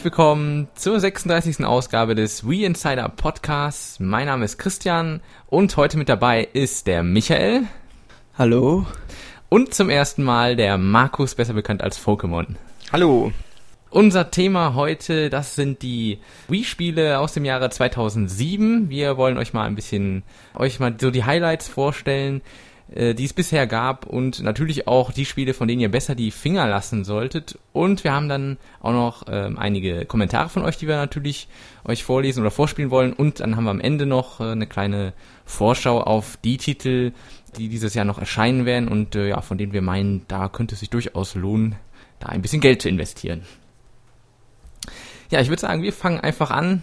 Herzlich willkommen zur 36. Ausgabe des We Insider Podcasts. Mein Name ist Christian und heute mit dabei ist der Michael. Hallo. Und zum ersten Mal der Markus, besser bekannt als Pokémon. Hallo. Unser Thema heute, das sind die Wii-Spiele aus dem Jahre 2007. Wir wollen euch mal ein bisschen, euch mal so die Highlights vorstellen, die es bisher gab und natürlich auch die Spiele, von denen ihr besser die Finger lassen solltet. Und wir haben dann auch noch ähm, einige Kommentare von euch, die wir natürlich euch vorlesen oder vorspielen wollen. Und dann haben wir am Ende noch äh, eine kleine Vorschau auf die Titel, die dieses Jahr noch erscheinen werden und äh, ja, von denen wir meinen, da könnte es sich durchaus lohnen, da ein bisschen Geld zu investieren. Ja, ich würde sagen, wir fangen einfach an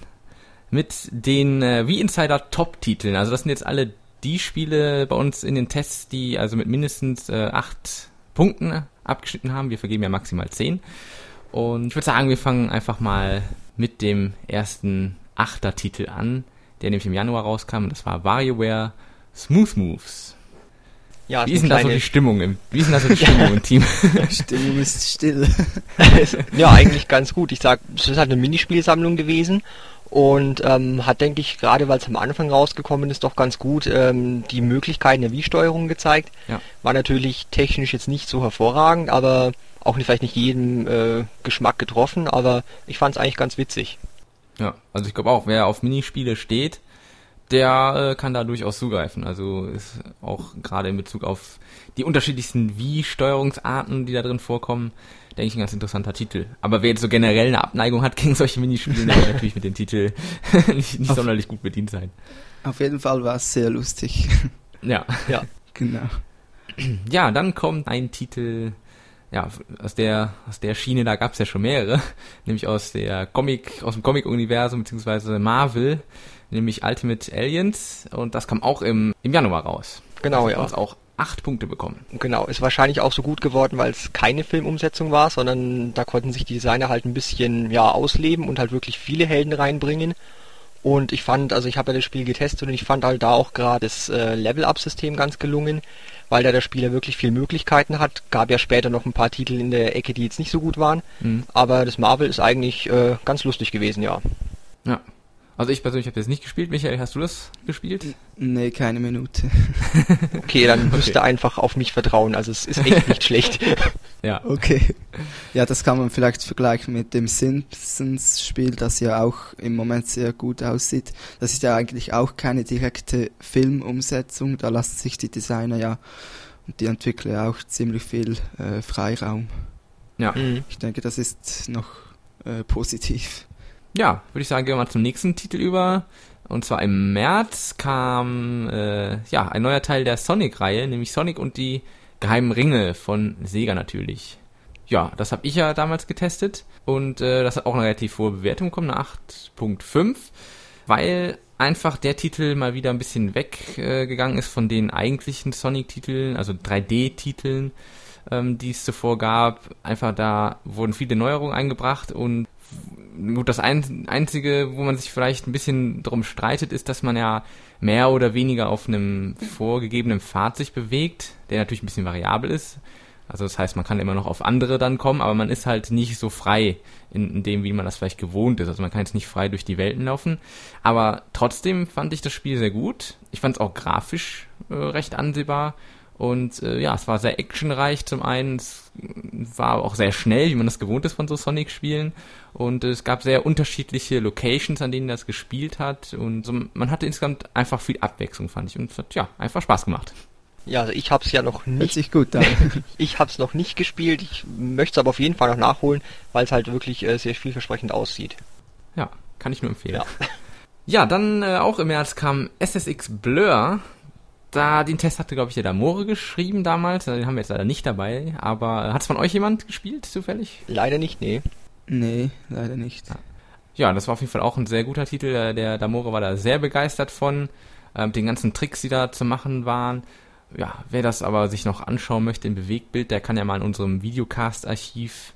mit den äh, Wii Insider Top-Titeln. Also das sind jetzt alle die Spiele bei uns in den Tests, die also mit mindestens äh, acht Punkten abgeschnitten haben. Wir vergeben ja maximal zehn. Und ich würde sagen, wir fangen einfach mal mit dem ersten Achter-Titel an, der nämlich im Januar rauskam. Das war WarioWare Smooth Moves. Ja, wie ist denn da so die Stimmung im, wie ist denn da so die Stimmung im Team? Stimmung ist still. ja, eigentlich ganz gut. Ich sag, es ist halt eine Minispielsammlung gewesen und ähm, hat, denke ich, gerade weil es am Anfang rausgekommen ist, doch ganz gut ähm, die Möglichkeiten der Wii-Steuerung gezeigt. Ja. War natürlich technisch jetzt nicht so hervorragend, aber auch nicht, vielleicht nicht jedem äh, Geschmack getroffen, aber ich fand es eigentlich ganz witzig. Ja, also ich glaube auch, wer auf Minispiele steht, der äh, kann da durchaus zugreifen. Also ist auch gerade in Bezug auf die unterschiedlichsten Wie-Steuerungsarten, die da drin vorkommen, denke ich ein ganz interessanter Titel. Aber wer jetzt so generell eine Abneigung hat gegen solche Minispiele, der wird natürlich mit dem Titel nicht, nicht sonderlich gut bedient sein. Auf jeden Fall war es sehr lustig. Ja. Ja. genau. Ja, dann kommt ein Titel, ja, aus der, aus der Schiene, da gab es ja schon mehrere, nämlich aus der Comic, aus dem Comic-Universum, beziehungsweise Marvel nämlich Ultimate Aliens und das kam auch im, im Januar raus. Genau, ja. Uns auch acht Punkte bekommen. Genau, ist wahrscheinlich auch so gut geworden, weil es keine Filmumsetzung war, sondern da konnten sich die Designer halt ein bisschen ja ausleben und halt wirklich viele Helden reinbringen. Und ich fand, also ich habe ja das Spiel getestet und ich fand halt da auch gerade das äh, Level-Up-System ganz gelungen, weil da der Spieler wirklich viele Möglichkeiten hat. Gab ja später noch ein paar Titel in der Ecke, die jetzt nicht so gut waren. Mhm. Aber das Marvel ist eigentlich äh, ganz lustig gewesen, ja. Ja, also ich persönlich habe das nicht gespielt. Michael, hast du das gespielt? Nee, keine Minute. okay, dann müsst ihr einfach auf mich vertrauen. Also es ist echt nicht schlecht. Ja. Okay. Ja, das kann man vielleicht vergleichen mit dem Simpsons-Spiel, das ja auch im Moment sehr gut aussieht. Das ist ja eigentlich auch keine direkte Filmumsetzung. Da lassen sich die Designer ja und die Entwickler auch ziemlich viel äh, Freiraum. Ja. Mhm. Ich denke, das ist noch äh, positiv ja, würde ich sagen, gehen wir mal zum nächsten Titel über. Und zwar im März kam äh, ja ein neuer Teil der Sonic-Reihe, nämlich Sonic und die geheimen Ringe von Sega natürlich. Ja, das habe ich ja damals getestet und äh, das hat auch eine relativ hohe Bewertung bekommen, eine 8.5, weil einfach der Titel mal wieder ein bisschen weggegangen äh, ist von den eigentlichen Sonic-Titeln, also 3D-Titeln, ähm, die es zuvor gab. Einfach da wurden viele Neuerungen eingebracht und gut, das Einzige, wo man sich vielleicht ein bisschen drum streitet, ist, dass man ja mehr oder weniger auf einem vorgegebenen Pfad sich bewegt, der natürlich ein bisschen variabel ist. Also das heißt, man kann immer noch auf andere dann kommen, aber man ist halt nicht so frei in, in, dem, wie man das vielleicht gewohnt ist. Also man kann jetzt nicht frei durch die Welten laufen. Aber trotzdem fand ich das Spiel sehr gut. Ich fand es auch grafisch äh, recht ansehbar und äh, ja, es war sehr actionreich zum einen, es war auch sehr schnell, wie man das gewohnt ist von so Sonic-Spielen. Und äh, es gab sehr unterschiedliche Locations, an denen das gespielt hat. Und so, man hatte insgesamt einfach viel Abwechslung, fand ich. Und es hat ja einfach Spaß gemacht. Ja, also ich habe es ja noch nicht. Hört sich gut an. ich habe es noch nicht gespielt. Ich möchte es aber auf jeden Fall noch nachholen, weil es halt wirklich äh, sehr vielversprechend aussieht. Ja, kann ich nur empfehlen. Ja, ja dann äh, auch im März kam SSX Blur da den Test hatte, glaube ich, der Damore geschrieben damals. Den haben wir jetzt leider nicht dabei. Aber hat es von euch jemand gespielt, zufällig? Leider nicht, nee. Nee, leider nicht. Ja, das war auf jeden Fall auch ein sehr guter Titel. Der Damore war da sehr begeistert von. Ähm, den ganzen Tricks, die da zu machen waren. Ja, wer das aber sich noch anschauen möchte im Bewegtbild, der kann ja mal in unserem Videocast-Archiv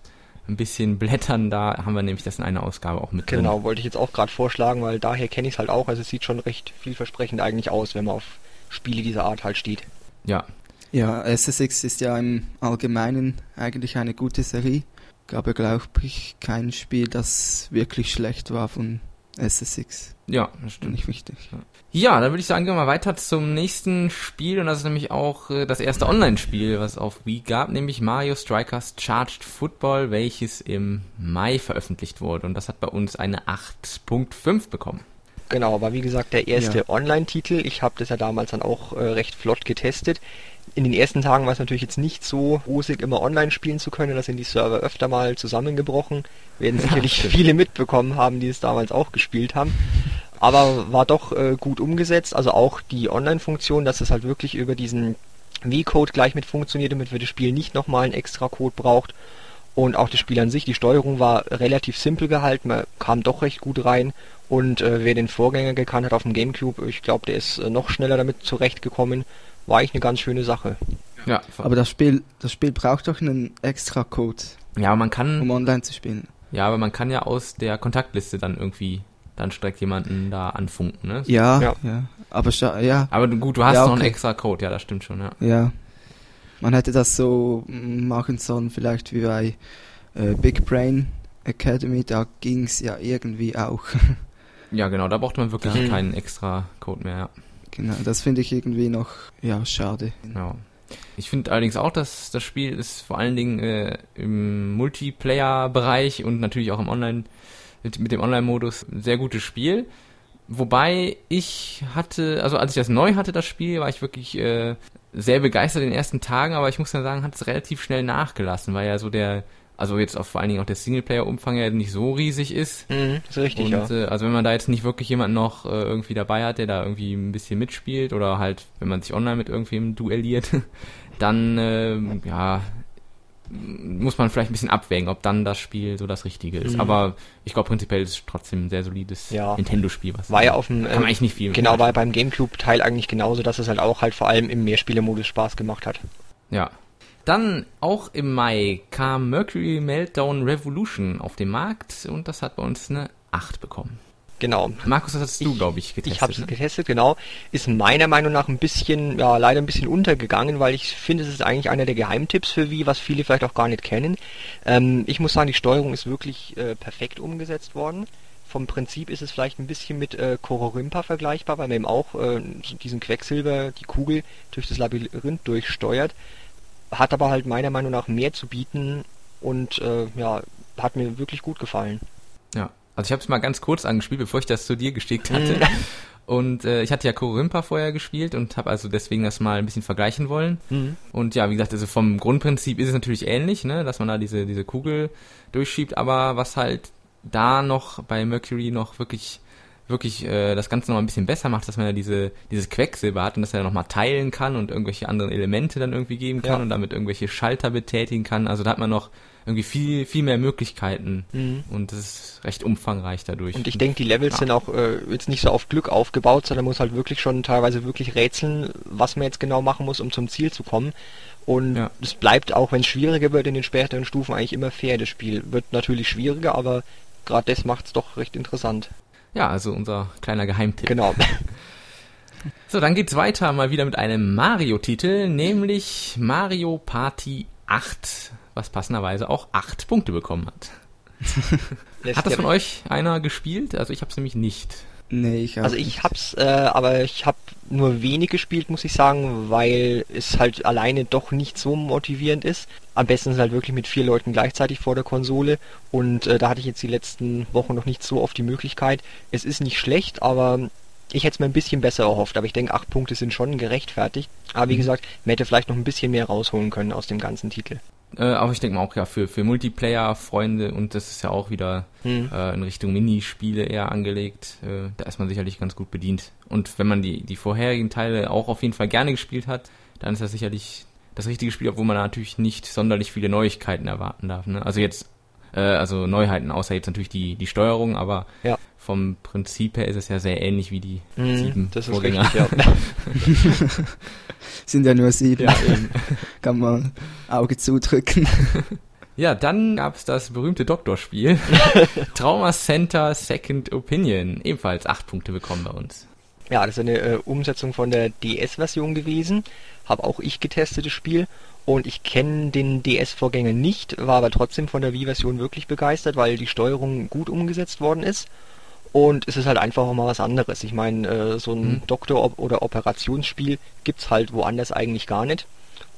ein bisschen blättern. Da haben wir nämlich das in einer Ausgabe auch mit drin. Genau, wollte ich jetzt auch gerade vorschlagen, weil daher kenne ich es halt auch. Also es sieht schon recht vielversprechend eigentlich aus, wenn man auf Spiele dieser Art halt steht. Ja. Ja, SSX ist ja im Allgemeinen eigentlich eine gute Serie. Gab ja, glaube ich, kein Spiel, das wirklich schlecht war von SSX. Ja, das stimmt. Nicht wichtig. Ja, dann würde ich sagen, gehen wir mal weiter zum nächsten Spiel und das ist nämlich auch äh, das erste Online-Spiel, was es auf Wii gab, nämlich Mario Strikers Charged Football, welches im Mai veröffentlicht wurde und das hat bei uns eine 8.5 bekommen. Genau, war wie gesagt der erste ja. Online-Titel. Ich habe das ja damals dann auch äh, recht flott getestet. In den ersten Tagen war es natürlich jetzt nicht so rosig, immer online spielen zu können. Da sind die Server öfter mal zusammengebrochen. Werden sicherlich ja, viele mitbekommen haben, die es damals auch gespielt haben. Aber war doch äh, gut umgesetzt. Also auch die Online-Funktion, dass es halt wirklich über diesen V-Code gleich mit funktioniert, damit wir das Spiel nicht nochmal einen extra Code braucht. Und auch das Spiel an sich, die Steuerung war relativ simpel gehalten, man kam doch recht gut rein. Und äh, wer den Vorgänger gekannt hat auf dem Gamecube, ich glaube, der ist äh, noch schneller damit zurechtgekommen. War eigentlich eine ganz schöne Sache. Ja, aber das Spiel, das Spiel braucht doch einen extra Code. Ja, man kann. Um online zu spielen. Ja, aber man kann ja aus der Kontaktliste dann irgendwie dann direkt jemanden da anfunken, ne? Ja, ja. ja. Aber ja. Aber gut, du hast ja, okay. noch einen extra Code, ja, das stimmt schon, ja. Ja. Man hätte das so machen sollen, vielleicht wie bei äh, Big Brain Academy, da ging es ja irgendwie auch. Ja, genau, da braucht man wirklich ja. keinen extra Code mehr. Ja. Genau, das finde ich irgendwie noch ja schade. Genau. Ich finde allerdings auch, dass das Spiel ist vor allen Dingen äh, im Multiplayer-Bereich und natürlich auch im Online mit, mit dem Online-Modus ein sehr gutes Spiel. Wobei ich hatte, also als ich das neu hatte, das Spiel, war ich wirklich äh, sehr begeistert in den ersten Tagen, aber ich muss dann sagen, hat es relativ schnell nachgelassen, weil ja so der also jetzt auch vor allen Dingen auch der Singleplayer-Umfang ja nicht so riesig ist. Mhm, ist richtig, und, ja. Äh, also wenn man da jetzt nicht wirklich jemanden noch äh, irgendwie dabei hat, der da irgendwie ein bisschen mitspielt oder halt, wenn man sich online mit irgendwem duelliert, dann äh, ja muss man vielleicht ein bisschen abwägen, ob dann das Spiel so das Richtige ist. Mhm. Aber ich glaube prinzipiell ist es trotzdem ein sehr solides ja. Nintendo-Spiel. War ja auf dem kann man eigentlich nicht viel. Genau, war beim GameCube-Teil eigentlich genauso, dass es halt auch halt vor allem im Mehrspielermodus Spaß gemacht hat. Ja, dann auch im Mai kam Mercury Meltdown Revolution auf den Markt und das hat bei uns eine 8 bekommen. Genau. Markus, das hast du, glaube ich, getestet. Ich habe es ne? getestet, genau. Ist meiner Meinung nach ein bisschen, ja, leider ein bisschen untergegangen, weil ich finde, es ist eigentlich einer der Geheimtipps für Wii, was viele vielleicht auch gar nicht kennen. Ähm, ich muss sagen, die Steuerung ist wirklich äh, perfekt umgesetzt worden. Vom Prinzip ist es vielleicht ein bisschen mit äh, Kororimpa vergleichbar, weil man eben auch äh, diesen Quecksilber, die Kugel, durch das Labyrinth durchsteuert hat aber halt meiner Meinung nach mehr zu bieten und äh, ja, hat mir wirklich gut gefallen. Ja, also ich habe es mal ganz kurz angespielt, bevor ich das zu dir geschickt hatte. Mhm. Und äh, ich hatte ja Korimpa vorher gespielt und habe also deswegen das mal ein bisschen vergleichen wollen. Mhm. Und ja, wie gesagt, also vom Grundprinzip ist es natürlich ähnlich, ne, dass man da diese, diese Kugel durchschiebt, aber was halt da noch bei Mercury noch wirklich wirklich äh, das Ganze noch ein bisschen besser macht, dass man ja diese, dieses Quecksilber hat und dass er nochmal teilen kann und irgendwelche anderen Elemente dann irgendwie geben kann ja. und damit irgendwelche Schalter betätigen kann. Also da hat man noch irgendwie viel, viel mehr Möglichkeiten mhm. und das ist recht umfangreich dadurch. Und ich denke, die Levels ja. sind auch äh, jetzt nicht so auf Glück aufgebaut, sondern muss halt wirklich schon teilweise wirklich rätseln, was man jetzt genau machen muss, um zum Ziel zu kommen. Und ja. es bleibt auch, wenn es schwieriger wird in den späteren Stufen, eigentlich immer fair. Das Spiel wird natürlich schwieriger, aber gerade das macht es doch recht interessant. Ja, also unser kleiner Geheimtipp. Genau. So, dann geht's weiter mal wieder mit einem Mario-Titel, nämlich Mario Party 8, was passenderweise auch 8 Punkte bekommen hat. hat das von euch einer gespielt? Also ich habe es nämlich nicht. Nee, ich Also ich hab's, äh, aber ich habe nur wenig gespielt, muss ich sagen, weil es halt alleine doch nicht so motivierend ist. Am besten ist halt wirklich mit vier Leuten gleichzeitig vor der Konsole und äh, da hatte ich jetzt die letzten Wochen noch nicht so oft die Möglichkeit. Es ist nicht schlecht, aber ich hätte es mir ein bisschen besser erhofft, aber ich denke, acht Punkte sind schon gerechtfertigt. Aber wie mhm. gesagt, man hätte vielleicht noch ein bisschen mehr rausholen können aus dem ganzen Titel. Äh, aber ich denke mal auch ja für, für Multiplayer-Freunde und das ist ja auch wieder hm. äh, in Richtung Minispiele eher angelegt. Äh, da ist man sicherlich ganz gut bedient. Und wenn man die, die vorherigen Teile auch auf jeden Fall gerne gespielt hat, dann ist das sicherlich das richtige Spiel, obwohl man natürlich nicht sonderlich viele Neuigkeiten erwarten darf. Ne? Also jetzt, äh, also Neuheiten, außer jetzt natürlich die, die Steuerung, aber ja. Vom Prinzip her ist es ja sehr ähnlich wie die mhm, sieben das ist Vorgänger. Richtig, ja. Sind ja nur sieben. Ja, Kann man Auge zudrücken. Ja, dann gab es das berühmte Doktorspiel. Trauma Center Second Opinion. Ebenfalls acht Punkte bekommen bei uns. Ja, das ist eine äh, Umsetzung von der DS-Version gewesen. Habe auch ich getestet das Spiel. Und ich kenne den DS-Vorgänger nicht, war aber trotzdem von der Wii-Version wirklich begeistert, weil die Steuerung gut umgesetzt worden ist. Und es ist halt einfach auch mal was anderes. Ich meine, äh, so ein mhm. Doktor- oder Operationsspiel gibt's halt woanders eigentlich gar nicht.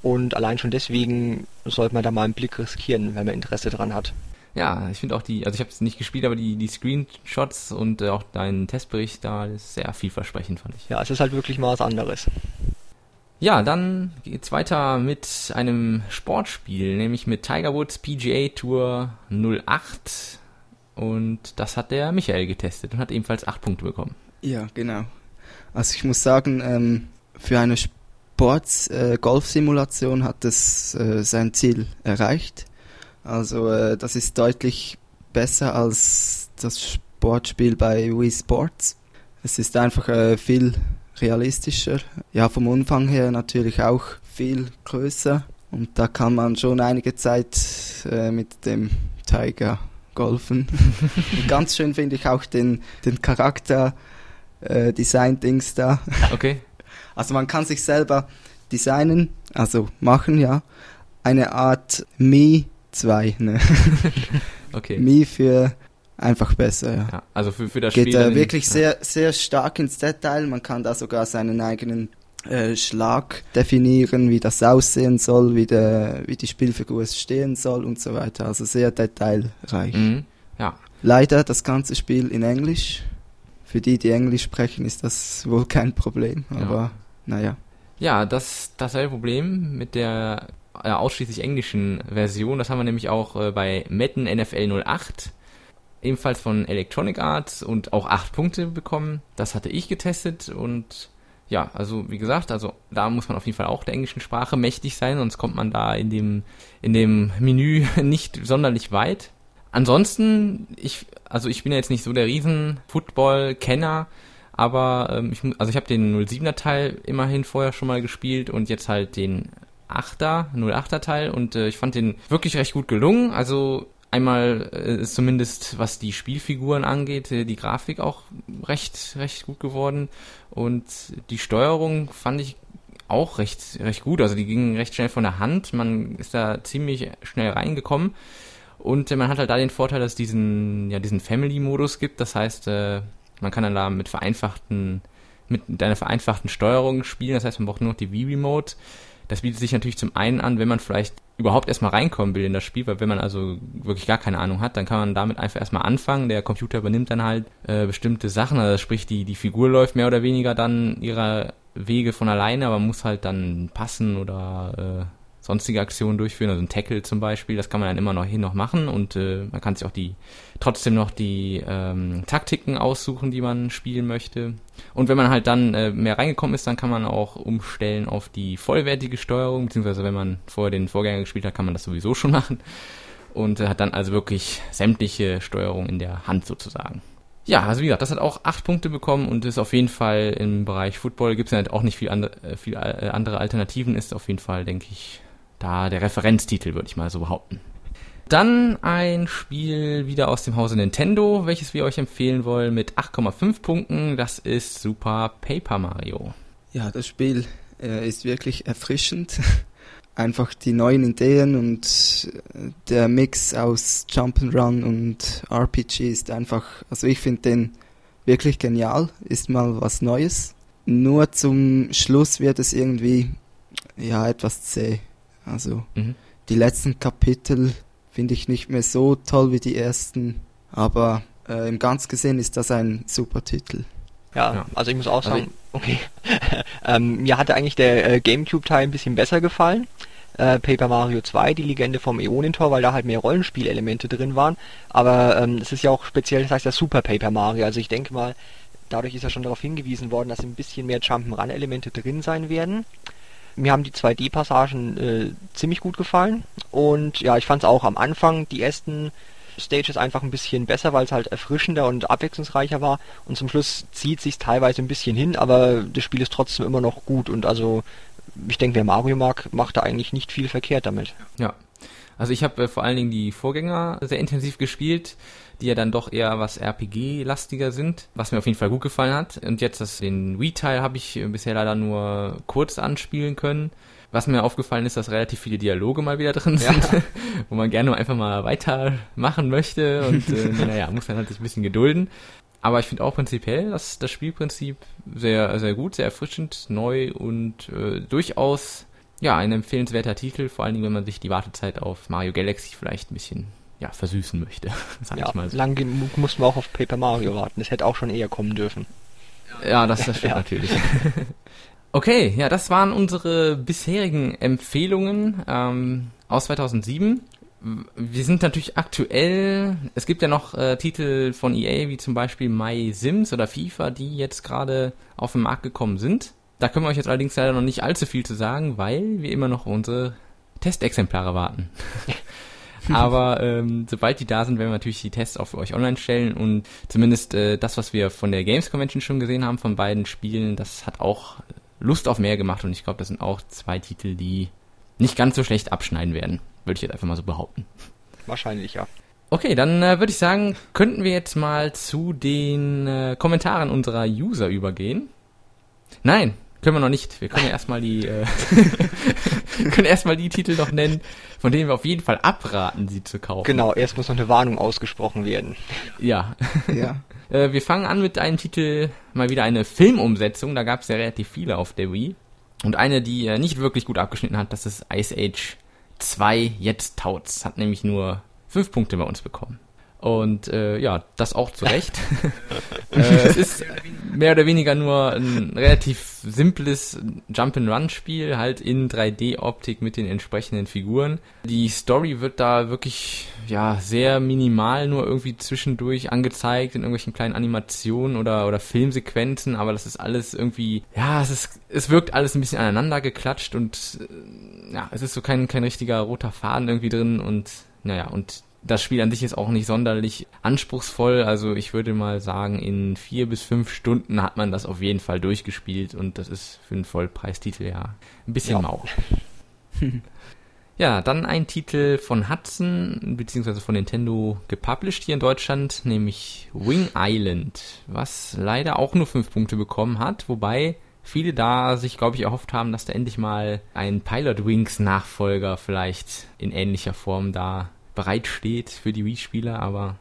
Und allein schon deswegen sollte man da mal einen Blick riskieren, wenn man Interesse dran hat. Ja, ich finde auch die, also ich habe es nicht gespielt, aber die, die Screenshots und äh, auch dein Testbericht da ist sehr vielversprechend, fand ich. Ja, es ist halt wirklich mal was anderes. Ja, dann geht's weiter mit einem Sportspiel, nämlich mit Tiger Woods PGA Tour 08. Und das hat der Michael getestet und hat ebenfalls 8 Punkte bekommen. Ja, genau. Also ich muss sagen, ähm, für eine Sports-Golf-Simulation äh, hat es äh, sein Ziel erreicht. Also äh, das ist deutlich besser als das Sportspiel bei Wii Sports. Es ist einfach äh, viel realistischer. Ja, vom Umfang her natürlich auch viel größer. Und da kann man schon einige Zeit äh, mit dem Tiger golfen. Und ganz schön finde ich auch den, den Charakter äh, Design-Dings da. Okay. Also man kann sich selber designen, also machen, ja. Eine Art Me 2, ne? okay. Me für einfach besser, ja. ja also für, für das Geht Spiel. Geht äh, wirklich sehr, sehr stark ins Detail. Man kann da sogar seinen eigenen äh, Schlag definieren, wie das aussehen soll, wie, der, wie die Spielfigur stehen soll und so weiter. Also sehr detailreich. Mhm. Ja. Leider das ganze Spiel in Englisch. Für die, die Englisch sprechen, ist das wohl kein Problem, aber ja. naja. Ja, das dasselbe Problem mit der äh, ausschließlich englischen Version. Das haben wir nämlich auch äh, bei Madden NFL 08 ebenfalls von Electronic Arts und auch 8 Punkte bekommen. Das hatte ich getestet und ja, also wie gesagt, also da muss man auf jeden Fall auch der englischen Sprache mächtig sein, sonst kommt man da in dem, in dem Menü nicht sonderlich weit. Ansonsten, ich, also ich bin ja jetzt nicht so der riesen Football-Kenner, aber ähm, ich, also ich habe den 07er Teil immerhin vorher schon mal gespielt und jetzt halt den 8er, 08er Teil und äh, ich fand den wirklich recht gut gelungen. Also einmal äh, ist zumindest was die Spielfiguren angeht, äh, die Grafik auch recht recht gut geworden und die Steuerung fand ich auch recht recht gut. Also die ging recht schnell von der Hand. Man ist da ziemlich schnell reingekommen und äh, man hat halt da den Vorteil, dass es diesen ja diesen Family Modus gibt. Das heißt, man kann dann da mit vereinfachten mit einer vereinfachten Steuerung spielen. Das heißt, man braucht nur noch die Wii Remote das bietet sich natürlich zum einen an, wenn man vielleicht überhaupt erstmal reinkommen will in das Spiel, weil wenn man also wirklich gar keine Ahnung hat, dann kann man damit einfach erstmal anfangen. Der Computer übernimmt dann halt äh, bestimmte Sachen, also sprich die, die Figur läuft mehr oder weniger dann ihrer Wege von alleine, aber muss halt dann passen oder äh, sonstige Aktionen durchführen, also ein Tackle zum Beispiel, das kann man dann immer noch hin noch machen und äh, man kann sich auch die trotzdem noch die ähm, Taktiken aussuchen, die man spielen möchte. Und wenn man halt dann äh, mehr reingekommen ist, dann kann man auch umstellen auf die vollwertige Steuerung, beziehungsweise wenn man vorher den Vorgänger gespielt hat, kann man das sowieso schon machen. Und äh, hat dann also wirklich sämtliche Steuerung in der Hand sozusagen. Ja, also wie gesagt, das hat auch acht Punkte bekommen und ist auf jeden Fall im Bereich Football gibt es ja halt auch nicht viel, andre, äh, viel äh, andere Alternativen, ist auf jeden Fall, denke ich, da der Referenztitel, würde ich mal so behaupten. Dann ein Spiel wieder aus dem Hause Nintendo, welches wir euch empfehlen wollen mit 8,5 Punkten. Das ist Super Paper Mario. Ja, das Spiel äh, ist wirklich erfrischend. Einfach die neuen Ideen und äh, der Mix aus Jump'n'Run und RPG ist einfach, also ich finde den wirklich genial, ist mal was Neues. Nur zum Schluss wird es irgendwie ja etwas zäh. Also mhm. die letzten Kapitel finde ich nicht mehr so toll wie die ersten, aber äh, im Ganz gesehen ist das ein super Titel. Ja, ja. also ich muss auch also sagen, okay. ähm, mir hatte eigentlich der äh, Gamecube-Teil ein bisschen besser gefallen. Äh, Paper Mario 2, die Legende vom Äonentor, weil da halt mehr Rollenspielelemente drin waren. Aber ähm, es ist ja auch speziell, das heißt ja Super Paper Mario. Also ich denke mal, dadurch ist ja schon darauf hingewiesen worden, dass ein bisschen mehr Jump'n'Run-Elemente drin sein werden. Mir haben die 2D-Passagen äh, ziemlich gut gefallen. Und ja, ich fand es auch am Anfang, die ersten Stages einfach ein bisschen besser, weil es halt erfrischender und abwechslungsreicher war. Und zum Schluss zieht sich teilweise ein bisschen hin, aber das Spiel ist trotzdem immer noch gut. Und also ich denke, wer Mario mag, macht da eigentlich nicht viel verkehrt damit. Ja. Also ich habe äh, vor allen Dingen die Vorgänger sehr intensiv gespielt die ja dann doch eher was RPG-lastiger sind, was mir auf jeden Fall gut gefallen hat. Und jetzt das, den Wii-Teil habe ich bisher leider nur kurz anspielen können. Was mir aufgefallen ist, dass relativ viele Dialoge mal wieder drin sind, ja. wo man gerne einfach mal weitermachen möchte und äh, naja, muss dann halt sich ein bisschen gedulden. Aber ich finde auch prinzipiell das, das Spielprinzip sehr, sehr gut, sehr erfrischend, neu und äh, durchaus ja, ein empfehlenswerter Titel, vor allen Dingen, wenn man sich die Wartezeit auf Mario Galaxy vielleicht ein bisschen ja, versüßen möchte. Sag ja, ich mal so. lang genug mussten wir auch auf Paper Mario warten. Das hätte auch schon eher kommen dürfen. Ja, das, das stimmt ja. natürlich. okay, ja, das waren unsere bisherigen Empfehlungen ähm, aus 2007 wir sind natürlich aktuell, es gibt ja noch äh, Titel von EA, wie zum Beispiel My Sims oder FIFA, die jetzt gerade auf den Markt gekommen sind. Da können wir euch jetzt allerdings leider noch nicht allzu viel zu sagen, weil wir immer noch unsere Testexemplare warten. Aber ähm, sobald die da sind, werden wir natürlich die Tests auch für euch online stellen und zumindest äh, das, was wir von der Games Convention schon gesehen haben von beiden Spielen, das hat auch Lust auf mehr gemacht und ich glaube, das sind auch zwei Titel, die nicht ganz so schlecht abschneiden werden. Würde ich jetzt einfach mal so behaupten. Wahrscheinlich, ja. Okay, dann äh, würde ich sagen, könnten wir jetzt mal zu den äh, Kommentaren unserer User übergehen. Nein, können wir noch nicht. Wir können ja erstmal die äh, können erstmal die Titel noch nennen, von denen wir auf jeden Fall abraten, sie zu kaufen. Genau, erst muss noch eine Warnung ausgesprochen werden. Ja. Ja. äh, wir fangen an mit einem Titel, mal wieder eine Filmumsetzung. Da gab es ja relativ viele auf der Wii. Und eine, die äh, nicht wirklich gut abgeschnitten hat, das ist Ice Age 2 jetzt taut's. Hat nämlich nur fünf Punkte bei uns bekommen. Und äh, ja, das auch zu Recht. äh, es ist mehr oder weniger nur ein relativ simples Jump-and-Run-Spiel, halt in 3D-Optik mit den entsprechenden Figuren. Die Story wird da wirklich ja sehr minimal nur irgendwie zwischendurch angezeigt in irgendwelchen kleinen Animationen oder oder Filmsequenzen, aber das ist alles irgendwie ja, es ist es wirkt alles ein bisschen aneinander geklatscht und äh, ja, es ist so kein kein richtiger roter Faden irgendwie drin und naja, und das Spiel an sich ist auch nicht sonderlich anspruchsvoll. Also ich würde mal sagen, in vier bis fünf Stunden hat man das auf jeden Fall durchgespielt und das ist für einen Vollpreistitel ja ein bisschen ja. mau. ja, dann ein Titel von Hudson beziehungsweise von Nintendo gepublished hier in Deutschland, nämlich Wing Island, was leider auch nur fünf Punkte bekommen hat, wobei viele da sich, glaube ich, erhofft haben, dass da endlich mal ein Pilot Wings Nachfolger vielleicht in ähnlicher Form da bereitsteht für die Wii-Spieler, aber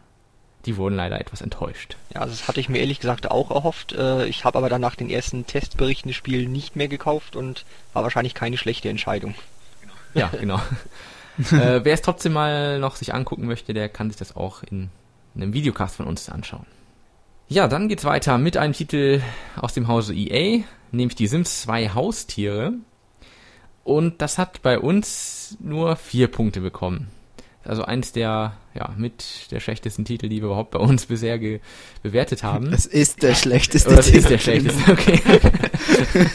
die wurden leider etwas enttäuscht. Ja, also das hatte ich mir ehrlich gesagt auch erhofft. Äh, ich habe aber dann nach den ersten Testberichten das Spiel nicht mehr gekauft und war wahrscheinlich keine schlechte Entscheidung. Ja, genau. äh, wer es trotzdem mal noch sich angucken möchte, der kann sich das auch in einem Videocast von uns anschauen. Ja, dann geht's weiter mit einem Titel aus dem Hause EA, nämlich die Sims 2 Haustiere. Und das hat bei uns nur vier Punkte bekommen also eins der, ja, mit der schlechtesten Titel, die wir überhaupt bei uns bisher bewertet haben. Es ist der schlechteste Titel. ist der schlechteste, okay.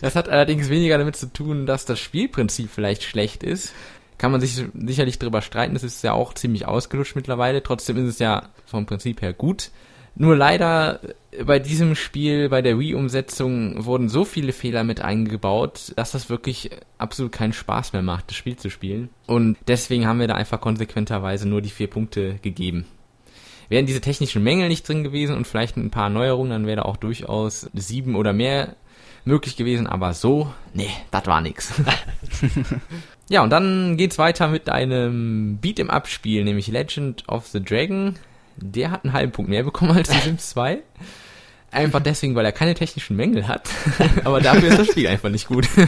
das hat allerdings weniger damit zu tun, dass das Spielprinzip vielleicht schlecht ist. Kann man sich sicherlich drüber streiten, das ist ja auch ziemlich ausgelutscht mittlerweile. Trotzdem ist es ja vom Prinzip her gut. Nur leider äh, bei diesem Spiel, bei der Wii-Umsetzung, wurden so viele Fehler mit eingebaut, dass das wirklich absolut keinen Spaß mehr macht, das Spiel zu spielen. Und deswegen haben wir da einfach konsequenterweise nur die vier Punkte gegeben. Wären diese technischen Mängel nicht drin gewesen und vielleicht ein paar Neuerungen, dann wäre da auch durchaus sieben oder mehr möglich gewesen, aber so, nee, das war nix. ja, und dann geht's weiter mit einem Beat'em-up-Spiel, nämlich Legend of the Dragon der hat einen halben Punkt mehr bekommen als die Sims 2. Einfach deswegen, weil er keine technischen Mängel hat. Aber dafür ist das Spiel einfach nicht gut.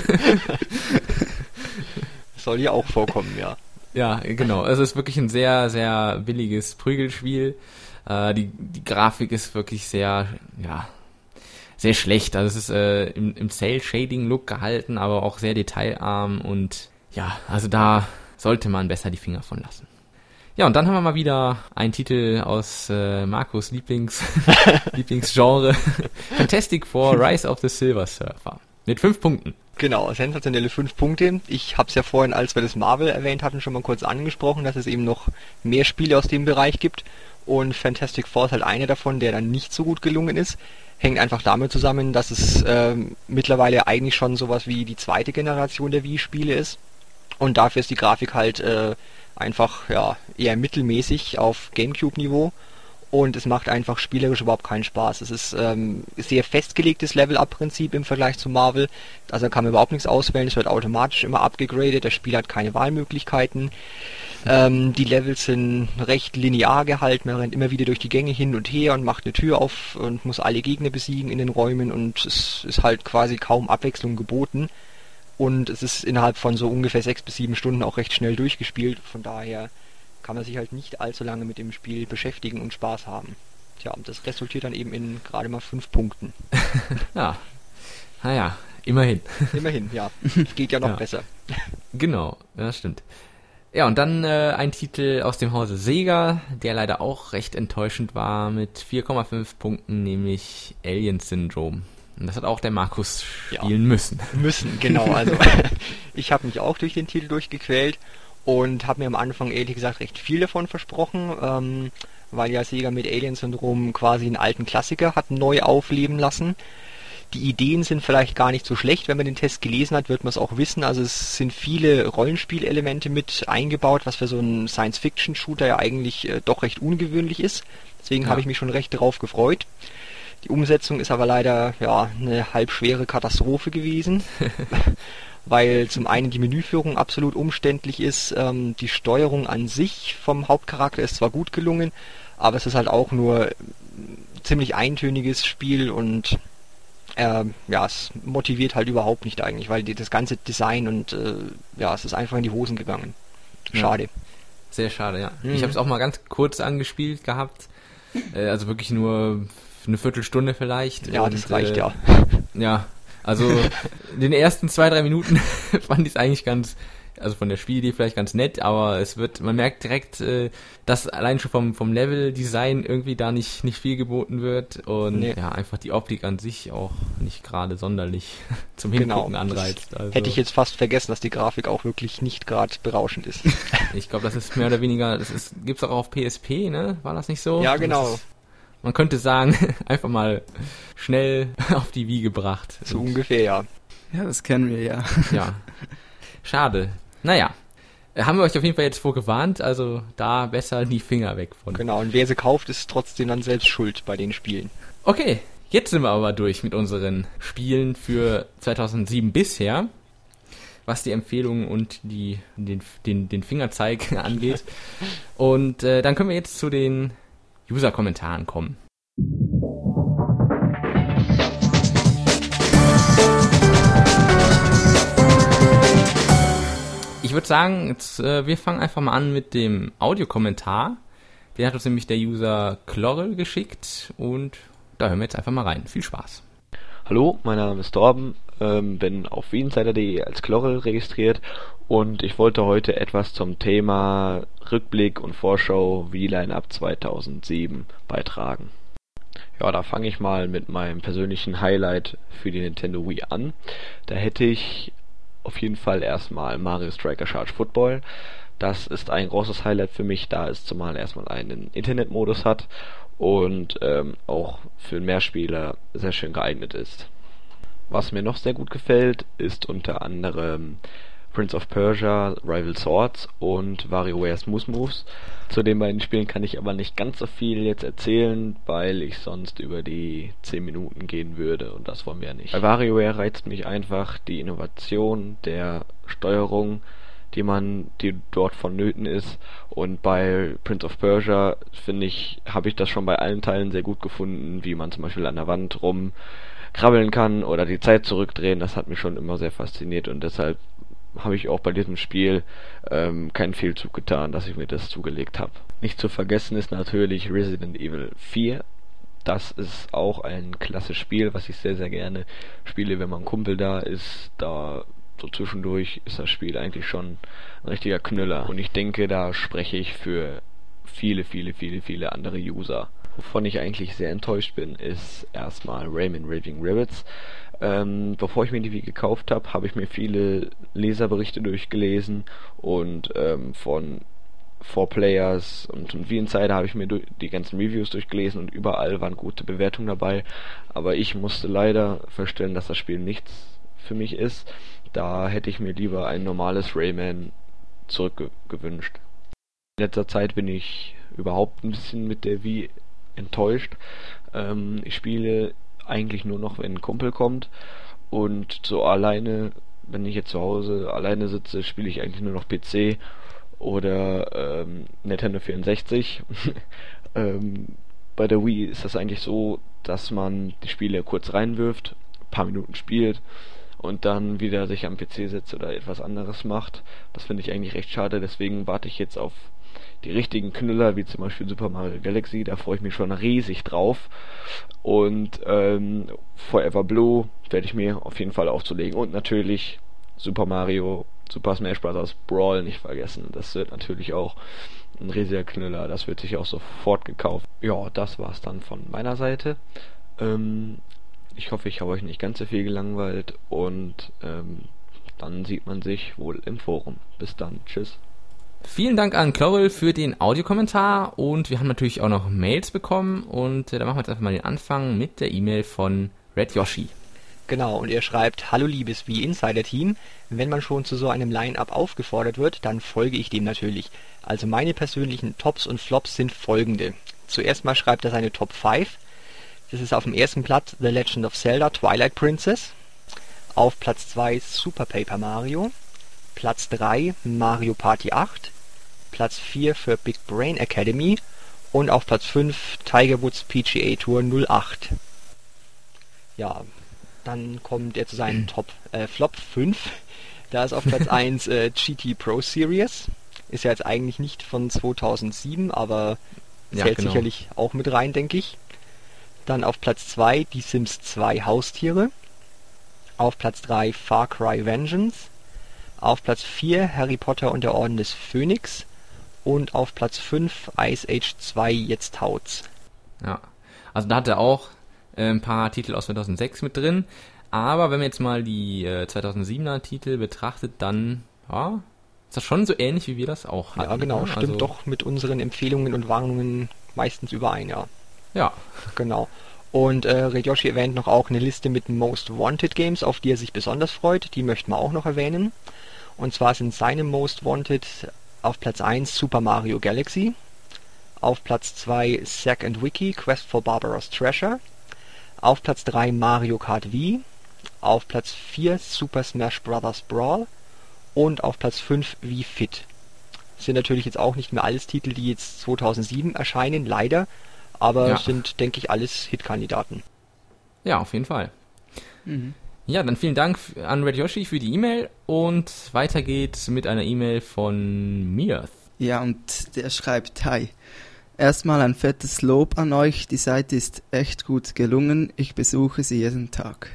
Soll ja auch vorkommen, ja. Ja, genau. Es ist wirklich ein sehr, sehr billiges Prügelspiel. Äh, die, die Grafik ist wirklich sehr, ja, sehr schlecht. Also es ist äh, im, im Cell-Shading-Look gehalten, aber auch sehr detailarm und ja, also da sollte man besser die Finger von lassen. Ja, und dann haben wir mal wieder einen Titel aus äh, Markus Lieblings Lieblingsgenre. Fantastic Four Rise of the Silver Surfer. Mit fünf Punkten. Genau, sensationelle fünf Punkte. Ich habe es ja vorhin, als wir das Marvel erwähnt hatten, schon mal kurz angesprochen, dass es eben noch mehr Spiele aus dem Bereich gibt. Und Fantastic Four ist halt einer davon, der dann nicht so gut gelungen ist. Hängt einfach damit zusammen, dass es äh, mittlerweile eigentlich schon sowas wie die zweite Generation der Wii-Spiele ist. Und dafür ist die Grafik halt äh, einfach ja eher mittelmäßig auf GameCube-Niveau. und es macht einfach spielerisch überhaupt keinen Spaß. Es ist ähm, sehr festgelegtes Level-Up-Prinzip im Vergleich zu Marvel. Also kann man überhaupt nichts auswählen, es wird automatisch immer abgegradet, der Spieler hat keine Wahlmöglichkeiten. Ähm, die Levels sind recht linear gehalten, man rennt immer wieder durch die Gänge hin und her und macht eine Tür auf und muss alle Gegner besiegen in den Räumen und es ist halt quasi kaum Abwechslung geboten. Und es ist innerhalb von so ungefähr sechs bis sieben Stunden auch recht schnell durchgespielt. Von daher kann man sich halt nicht allzu lange mit dem Spiel beschäftigen und Spaß haben. Tja, und das resultiert dann eben in gerade mal fünf Punkten. ja. Naja, immerhin. Immerhin, ja. Geht ja noch ja. besser. Genau, das stimmt. Ja, und dann äh, ein Titel aus dem Hause Sega, der leider auch recht enttäuschend war mit 4,5 Punkten, nämlich Alien Syndrome. Und das hat auch der Markus spielen ja. müssen. Müssen, genau. Also ich habe mich auch durch den Titel durchgequält und habe mir am Anfang ehrlich gesagt recht viel davon versprochen, ähm, weil ja Sega mit Alien Syndrom quasi einen alten Klassiker hat neu aufleben lassen. Die Ideen sind vielleicht gar nicht so schlecht, wenn man den Test gelesen hat, wird man es auch wissen. Also es sind viele Rollenspielelemente mit eingebaut, was für so einen Science-Fiction-Shooter ja eigentlich äh, doch recht ungewöhnlich ist. Deswegen ja. habe ich mich schon recht darauf gefreut. Die Umsetzung ist aber leider ja eine halbschwere Katastrophe gewesen. weil zum einen die Menüführung absolut umständlich ist, ähm, die Steuerung an sich vom Hauptcharakter ist zwar gut gelungen, aber es ist halt auch nur ziemlich eintöniges Spiel und äh, ja, es motiviert halt überhaupt nicht eigentlich, weil die, das ganze Design und äh, ja, es ist einfach in die Hosen gegangen. Schade. Ja. Sehr schade, ja. Mhm. Ich habe es auch mal ganz kurz angespielt gehabt, äh, also wirklich nur eine Viertelstunde vielleicht. Ja, und, das reicht äh, ja. Ja, also in den ersten zwei, drei Minuten fand ich es eigentlich ganz, also von der Spielidee vielleicht ganz nett, aber es wird, man merkt direkt, äh, dass allein schon vom, vom Level-Design irgendwie da nicht, nicht viel geboten wird und nee. ja, einfach die Optik an sich auch nicht gerade sonderlich zum Hingucken genau, anreizt. Also. Hätte ich jetzt fast vergessen, dass die Grafik auch wirklich nicht gerade berauschend ist. ich glaube, das ist mehr oder weniger, das ist, gibt's auch auf PSP, ne? War das nicht so? Ja, genau man könnte sagen, einfach mal schnell auf die Wiege gebracht. So ungefähr, ja. Ja, das kennen wir ja. Ja. Schade. Naja. Äh, haben wir euch auf jeden Fall jetzt vorgewarnt, also da besser die Finger weg von. Genau, und wer sie kauft, ist trotzdem dann selbst schuld bei den Spielen. Okay, jetzt sind wir aber durch mit unseren Spielen für 2007 bisher, was die Empfehlungen und die, den, den, den Fingerzeig angeht. Und äh, dann können wir jetzt zu den User-Kommentaren kommen. Ich würde sagen, jetzt, äh, wir fangen einfach mal an mit dem Audiokommentar. Den hat uns nämlich der User Chlorel geschickt und da hören wir jetzt einfach mal rein. Viel Spaß. Hallo, mein Name ist Torben, ähm, bin auf wienseiter.de als Chlorel registriert und ich wollte heute etwas zum Thema Rückblick und Vorschau V-Line-Up 2007 beitragen. Ja, da fange ich mal mit meinem persönlichen Highlight für die Nintendo Wii an. Da hätte ich auf jeden Fall erstmal Mario Striker Charge Football. Das ist ein großes Highlight für mich, da es zumal erstmal einen Internetmodus hat und ähm, auch für Mehrspieler sehr schön geeignet ist. Was mir noch sehr gut gefällt, ist unter anderem Prince of Persia, Rival Swords und WarioWare Smooth Moves. Zu den beiden Spielen kann ich aber nicht ganz so viel jetzt erzählen, weil ich sonst über die 10 Minuten gehen würde und das wollen wir ja nicht. Bei WarioWare reizt mich einfach die Innovation der Steuerung, die man, die dort vonnöten ist. Und bei Prince of Persia finde ich, habe ich das schon bei allen Teilen sehr gut gefunden, wie man zum Beispiel an der Wand rum krabbeln kann oder die Zeit zurückdrehen. Das hat mich schon immer sehr fasziniert und deshalb habe ich auch bei diesem Spiel ähm, keinen Fehlzug getan, dass ich mir das zugelegt habe. Nicht zu vergessen ist natürlich Resident Evil 4. Das ist auch ein klasse Spiel, was ich sehr, sehr gerne spiele, wenn mein Kumpel da ist. Da so zwischendurch ist das Spiel eigentlich schon ein richtiger Knüller. Und ich denke, da spreche ich für viele, viele, viele, viele andere User. Wovon ich eigentlich sehr enttäuscht bin, ist erstmal Rayman Raving Rabbits. Ähm, bevor ich mir die Wii gekauft habe, habe ich mir viele Leserberichte durchgelesen und ähm, von 4Players und, und Wie Insider habe ich mir die ganzen Reviews durchgelesen und überall waren gute Bewertungen dabei. Aber ich musste leider feststellen, dass das Spiel nichts für mich ist. Da hätte ich mir lieber ein normales Rayman zurückgewünscht. In letzter Zeit bin ich überhaupt ein bisschen mit der Wii enttäuscht. Ähm, ich spiele eigentlich nur noch, wenn ein Kumpel kommt und so alleine, wenn ich jetzt zu Hause alleine sitze, spiele ich eigentlich nur noch PC oder ähm, Nintendo 64. ähm, bei der Wii ist das eigentlich so, dass man die Spiele kurz reinwirft, paar Minuten spielt und dann wieder sich am PC setzt oder etwas anderes macht. Das finde ich eigentlich recht schade, deswegen warte ich jetzt auf die richtigen Knüller, wie zum Beispiel Super Mario Galaxy, da freue ich mich schon riesig drauf. Und ähm, Forever Blue werde ich mir auf jeden Fall aufzulegen. Und natürlich Super Mario, Super Smash Bros. Brawl nicht vergessen. Das wird natürlich auch ein riesiger Knüller. Das wird sich auch sofort gekauft. Ja, das war's dann von meiner Seite. Ähm, ich hoffe, ich habe euch nicht ganz so viel gelangweilt und ähm, dann sieht man sich wohl im Forum. Bis dann. Tschüss. Vielen Dank an Chlorel für den Audiokommentar und wir haben natürlich auch noch Mails bekommen und äh, da machen wir jetzt einfach mal den Anfang mit der E-Mail von Red Yoshi. Genau, und er schreibt, Hallo liebes wie Insider Team, wenn man schon zu so einem Line-Up aufgefordert wird, dann folge ich dem natürlich. Also meine persönlichen Tops und Flops sind folgende. Zuerst mal schreibt er seine Top 5. Das ist auf dem ersten Platz The Legend of Zelda Twilight Princess. Auf Platz 2 Super Paper Mario. Platz 3 Mario Party 8. Platz 4 für Big Brain Academy. Und auf Platz 5 Tiger Woods PGA Tour 08. Ja, dann kommt er zu seinen Top äh, Flop 5. Da ist auf Platz 1 äh, GT Pro Series. Ist ja jetzt eigentlich nicht von 2007, aber Ja, zählt genau. sicherlich auch mit rein, denke ich. Dann auf Platz 2 die Sims 2 Haustiere. Auf Platz 3 Far Cry Vengeance. Auf Platz 4 Harry Potter und der Orden des Phönix. Und auf Platz 5 Ice Age 2 Jetzt haut's. Ja, also da hat er auch äh, ein paar Titel aus 2006 mit drin. Aber wenn man jetzt mal die äh, 2007er Titel betrachtet, dann ja, ist das schon so ähnlich, wie wir das auch hatten. Ja, genau, ne? stimmt also, doch mit unseren Empfehlungen und Warnungen meistens überein, ja. Ja, Genau. Und äh, Redyoshi erwähnt noch auch eine Liste mit Most Wanted Games, auf die er sich besonders freut. Die möchten wir auch noch erwähnen. Und zwar sind seine Most Wanted auf Platz 1 Super Mario Galaxy, auf Platz 2 Zack and Wiki Quest for Barbara's Treasure, auf Platz 3 Mario Kart Wii, auf Platz 4 Super Smash Bros. Brawl und auf Platz 5 Wii Fit. Sind natürlich jetzt auch nicht mehr alles Titel, die jetzt 2007 erscheinen, leider, aber Ja. sind, denke ich, alles Hitkandidaten. ja, auf jeden Fall. Mhm. Ja, dann vielen Dank an Red Yoshi für die E-Mail und weiter geht's mit einer E-Mail von Mirth. Ja, und der schreibt, hi. Erstmal ein fettes Lob an euch, die Seite ist echt gut gelungen, ich besuche sie jeden Tag.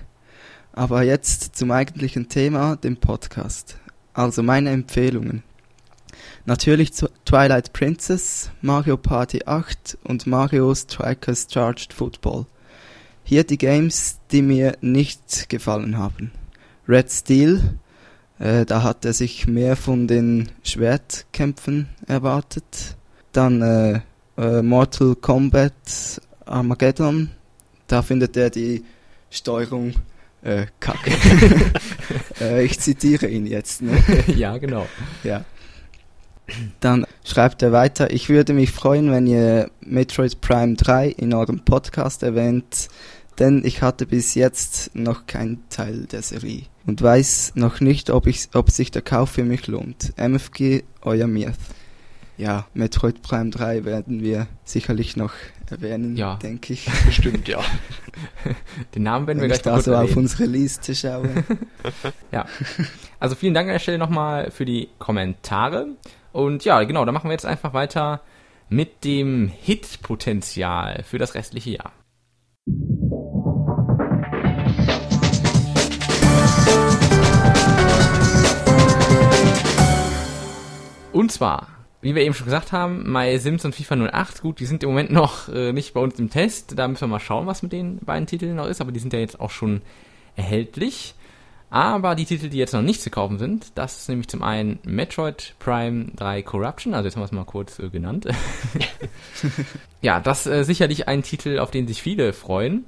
Aber jetzt zum eigentlichen Thema, dem Podcast. Also meine Empfehlungen. Natürlich Twilight Princess, Mario Party 8 und Mario Strikers Charged Football. Hier die Games, die mir nicht gefallen haben. Red Steel, äh, da hat er sich mehr von den Schwertkämpfen erwartet. Dann äh, äh, Mortal Kombat Armageddon, da findet er die Steuerung äh, kacke. äh, ich zitiere ihn jetzt. Ne? ja, genau. Ja. Dann schreibt er weiter, ich würde mich freuen, wenn ihr Metroid Prime 3 in eurem Podcast erwähnt, denn ich hatte bis jetzt noch keinen Teil der Serie und weiß noch nicht, ob, ich, ob sich der Kauf für mich lohnt. MFG, euer Mirth. Ja, Metroid Prime 3 werden wir sicherlich noch erwähnen, Ja. denke ich. Bestimmt, ja. Den Namen werden wir Wenn ich gleich noch da kurz so auf unsere Liste schaue. Also vielen Dank an der Stelle nochmal für die Kommentare. Und ja, genau, dann machen wir jetzt einfach weiter mit dem Hit-Potenzial für das restliche Jahr. Und zwar, wie wir eben schon gesagt haben, My Sims und FIFA 08, gut, die sind im Moment noch äh, nicht bei uns im Test. Da müssen wir mal schauen, was mit den beiden Titeln noch ist, aber die sind ja jetzt auch schon erhältlich. Aber die Titel, die jetzt noch nicht zu kaufen sind, das ist nämlich zum einen Metroid Prime 3 Corruption, also jetzt haben wir es mal kurz äh, genannt. ja, das äh, sicherlich ein Titel, auf den sich viele freuen.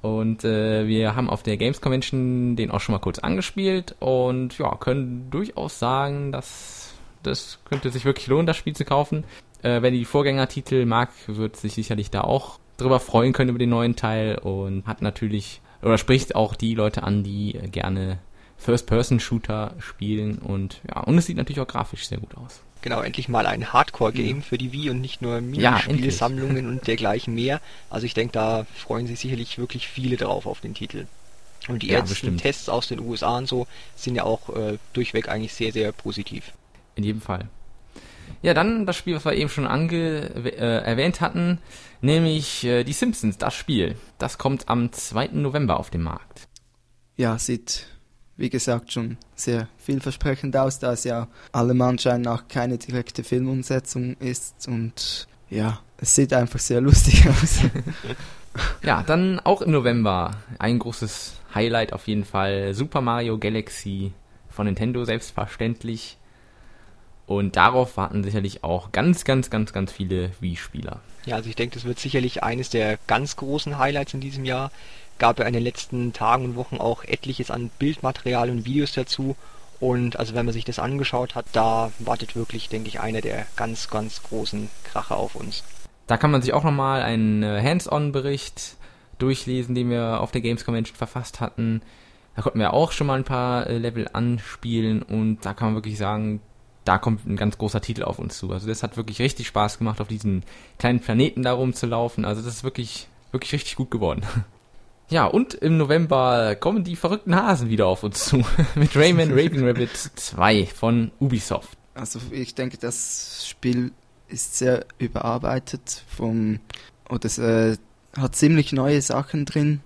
Und äh, wir haben auf der Games Convention den auch schon mal kurz angespielt und ja, können durchaus sagen, dass das könnte sich wirklich lohnen, das Spiel zu kaufen. Äh, wer die Vorgängertitel mag, wird sich sicherlich da auch drüber freuen können über den neuen Teil und hat natürlich oder spricht auch die Leute an, die gerne First-Person-Shooter spielen und ja, und es sieht natürlich auch grafisch sehr gut aus. Genau, endlich mal ein Hardcore-Game ja. für die Wii und nicht nur Minispielsammlungen ja, und dergleichen mehr. Also ich denke, da freuen sich sicherlich wirklich viele drauf auf den Titel. Und die ja, ersten bestimmt. Tests aus den USA und so sind ja auch äh, durchweg eigentlich sehr, sehr positiv. In jedem Fall. Ja, dann das Spiel, was wir eben schon ange äh, erwähnt hatten, nämlich äh, Die Simpsons, das Spiel. Das kommt am 2. November auf den Markt. Ja, sieht, wie gesagt, schon sehr vielversprechend aus, da es ja allem Anschein nach keine direkte Filmumsetzung ist und ja, es sieht einfach sehr lustig aus. ja, dann auch im November ein großes Highlight auf jeden Fall. Super Mario Galaxy von Nintendo selbstverständlich. Und darauf warten sicherlich auch ganz, ganz, ganz, ganz viele Wii-Spieler. Ja, also ich denke, das wird sicherlich eines der ganz großen Highlights in diesem Jahr. Gab ja in den letzten Tagen und Wochen auch etliches an Bildmaterial und Videos dazu. Und also wenn man sich das angeschaut hat, da wartet wirklich, denke ich, einer der ganz, ganz großen Kracher auf uns. Da kann man sich auch nochmal einen äh, Hands-on-Bericht durchlesen, den wir auf der Games Convention verfasst hatten. Da konnten wir auch schon mal ein paar äh, Level anspielen und da kann man wirklich sagen, da kommt ein ganz großer Titel auf uns zu. Also das hat wirklich richtig Spaß gemacht, auf diesen kleinen Planeten da rumzulaufen. Also das ist wirklich, wirklich richtig gut geworden. Ja, und im November kommen die verrückten Hasen wieder auf uns zu. Mit Rayman Raving Rabbit 2 von Ubisoft. Also ich denke, das Spiel ist sehr überarbeitet vom, oder es äh, hat ziemlich neue Sachen drin,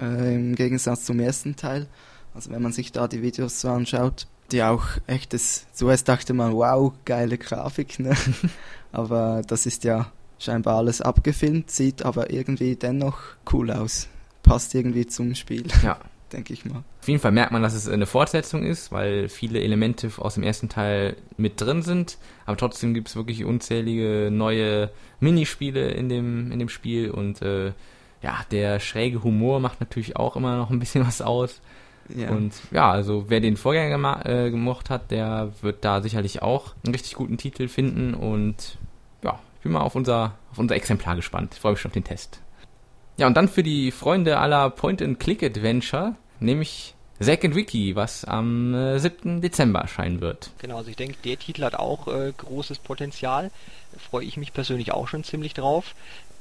äh, im Gegensatz zum ersten Teil. Also wenn man sich da die Videos so anschaut, die auch echtes, zuerst dachte man, wow, geile Grafik, ne? aber das ist ja scheinbar alles abgefilmt, sieht aber irgendwie dennoch cool aus. Passt irgendwie zum Spiel. Ja. Denke ich mal. Auf jeden Fall merkt man, dass es eine Fortsetzung ist, weil viele Elemente aus dem ersten Teil mit drin sind. Aber trotzdem gibt es wirklich unzählige neue Minispiele in dem, in dem Spiel und äh, ja, der schräge Humor macht natürlich auch immer noch ein bisschen was aus. Ja. Und ja, also wer den Vorgänger äh, gemocht hat, der wird da sicherlich auch einen richtig guten Titel finden und ja, ich bin mal auf unser, auf unser Exemplar gespannt. Ich freue mich schon auf den Test. Ja, und dann für die Freunde aller Point-and-Click-Adventure, nämlich Zack and Wiki, was am äh, 7. Dezember erscheinen wird. Genau, also ich denke, der Titel hat auch äh, großes Potenzial. Freue ich mich persönlich auch schon ziemlich drauf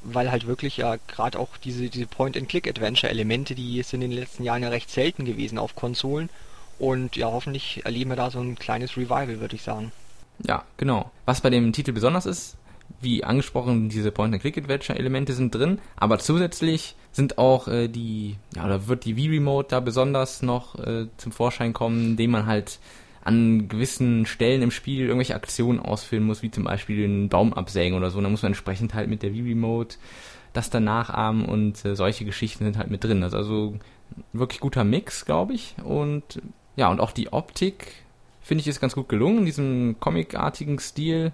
weil halt wirklich ja gerade auch diese, diese Point-and-Click-Adventure-Elemente, die sind in den letzten Jahren ja recht selten gewesen auf Konsolen. Und ja, hoffentlich erleben wir da so ein kleines Revival, würde ich sagen. Ja, genau. Was bei dem Titel besonders ist, wie angesprochen, diese Point-and-Click-Adventure-Elemente sind drin, aber zusätzlich sind auch äh, die, ja, oder wird die Wii-Remote da besonders noch äh, zum Vorschein kommen, indem man halt an gewissen Stellen im Spiel irgendwelche Aktionen ausführen muss, wie zum Beispiel den Baum absägen oder so. Und dann muss man entsprechend halt mit der Wii-Remote das dann nachahmen und äh, solche Geschichten sind halt mit drin. Also, also wirklich guter Mix, glaube ich. Und ja, und auch die Optik finde ich ist ganz gut gelungen, in diesem comicartigen Stil.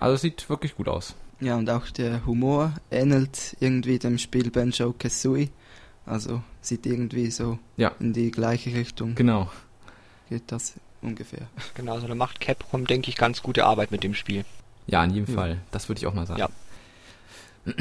Also es sieht wirklich gut aus. Ja, und auch der Humor ähnelt irgendwie dem Spiel Banjo Kazooie. Also sieht irgendwie so ja. in die gleiche Richtung. Genau. Geht das ungefähr. Genau, also da macht Capcom, denke ich, ganz gute Arbeit mit dem Spiel. Ja, in jedem ja. Fall. Das würde ich auch mal sagen. Ja.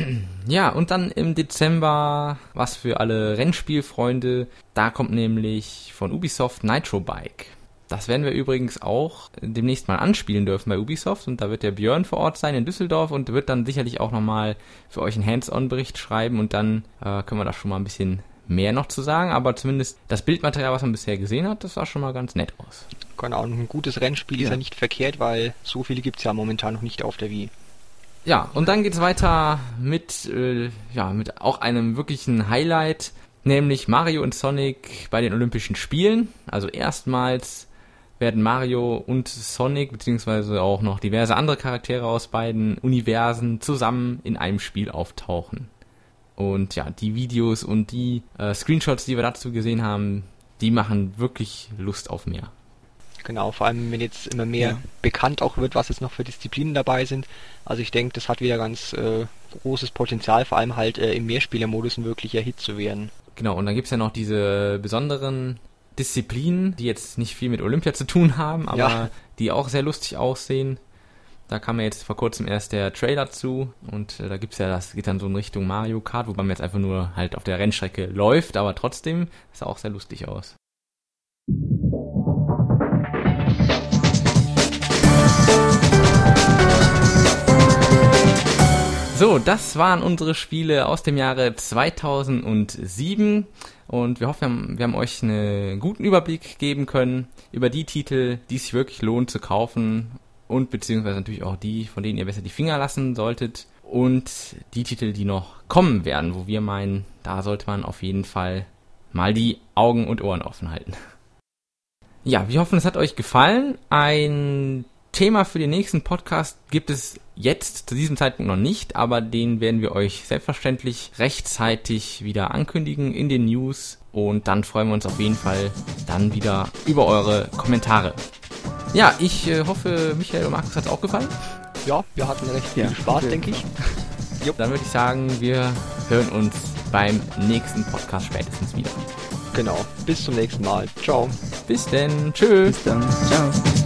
Ja, und dann im Dezember, was für alle Rennspielfreunde, da kommt nämlich von Ubisoft Nitro Bike. Das werden wir übrigens auch demnächst mal anspielen dürfen bei Ubisoft und da wird der Björn vor Ort sein in Düsseldorf und wird dann sicherlich auch nochmal für euch einen Hands-on-Bericht schreiben und dann äh, können wir da schon mal ein bisschen mehr noch zu sagen, aber zumindest das Bildmaterial, was man bisher gesehen hat, das sah schon mal ganz nett aus. Genau, und ein gutes Rennspiel ja. ist ja nicht verkehrt, weil so viele gibt es ja momentan noch nicht auf der Wii. Ja, und dann geht es weiter mit, äh, ja, mit auch einem wirklichen Highlight, nämlich Mario und Sonic bei den Olympischen Spielen. Also erstmals werden Mario und Sonic, beziehungsweise auch noch diverse andere Charaktere aus beiden Universen zusammen in einem Spiel auftauchen. Und ja, die Videos und die äh, Screenshots, die wir dazu gesehen haben, die machen wirklich Lust auf mehr. Genau, vor allem wenn jetzt immer mehr ja. bekannt auch wird, was jetzt noch für Disziplinen dabei sind. Also ich denke, das hat wieder ganz äh, großes Potenzial, vor allem halt äh, im Mehrspielermodus ein wirklicher Hit zu werden. Genau, und dann gibt's ja noch diese besonderen Disziplinen, die jetzt nicht viel mit Olympia zu tun haben, aber Ja. die auch sehr lustig aussehen. Da kam ja jetzt vor kurzem erst der Trailer zu und äh, da gibt's ja, das geht dann so in Richtung Mario Kart, wobei man jetzt einfach nur halt auf der Rennstrecke läuft, aber trotzdem sah auch sehr lustig aus. So, das waren unsere Spiele aus dem Jahre 2007 und wir hoffen, wir haben, wir haben euch einen guten Überblick geben können über die Titel, die es sich wirklich lohnt zu kaufen und beziehungsweise natürlich auch die, von denen ihr besser die Finger lassen solltet und die Titel, die noch kommen werden, wo wir meinen, da sollte man auf jeden Fall mal die Augen und Ohren offen halten. Ja, wir hoffen, es hat euch gefallen. Ein Thema für den nächsten Podcast gibt es jetzt zu diesem Zeitpunkt noch nicht, aber den werden wir euch selbstverständlich rechtzeitig wieder ankündigen in den News und dann freuen wir uns auf jeden Fall dann wieder über eure Kommentare. Ja, ich äh, hoffe, Michael und Markus hat es auch gefallen. Ja, wir hatten recht viel Ja, Spaß, okay. denke ich. Dann würde ich sagen, wir hören uns beim nächsten Podcast spätestens wieder. Genau. Bis zum nächsten Mal. Ciao. Bis denn, tschüss. Bis dann. Ciao.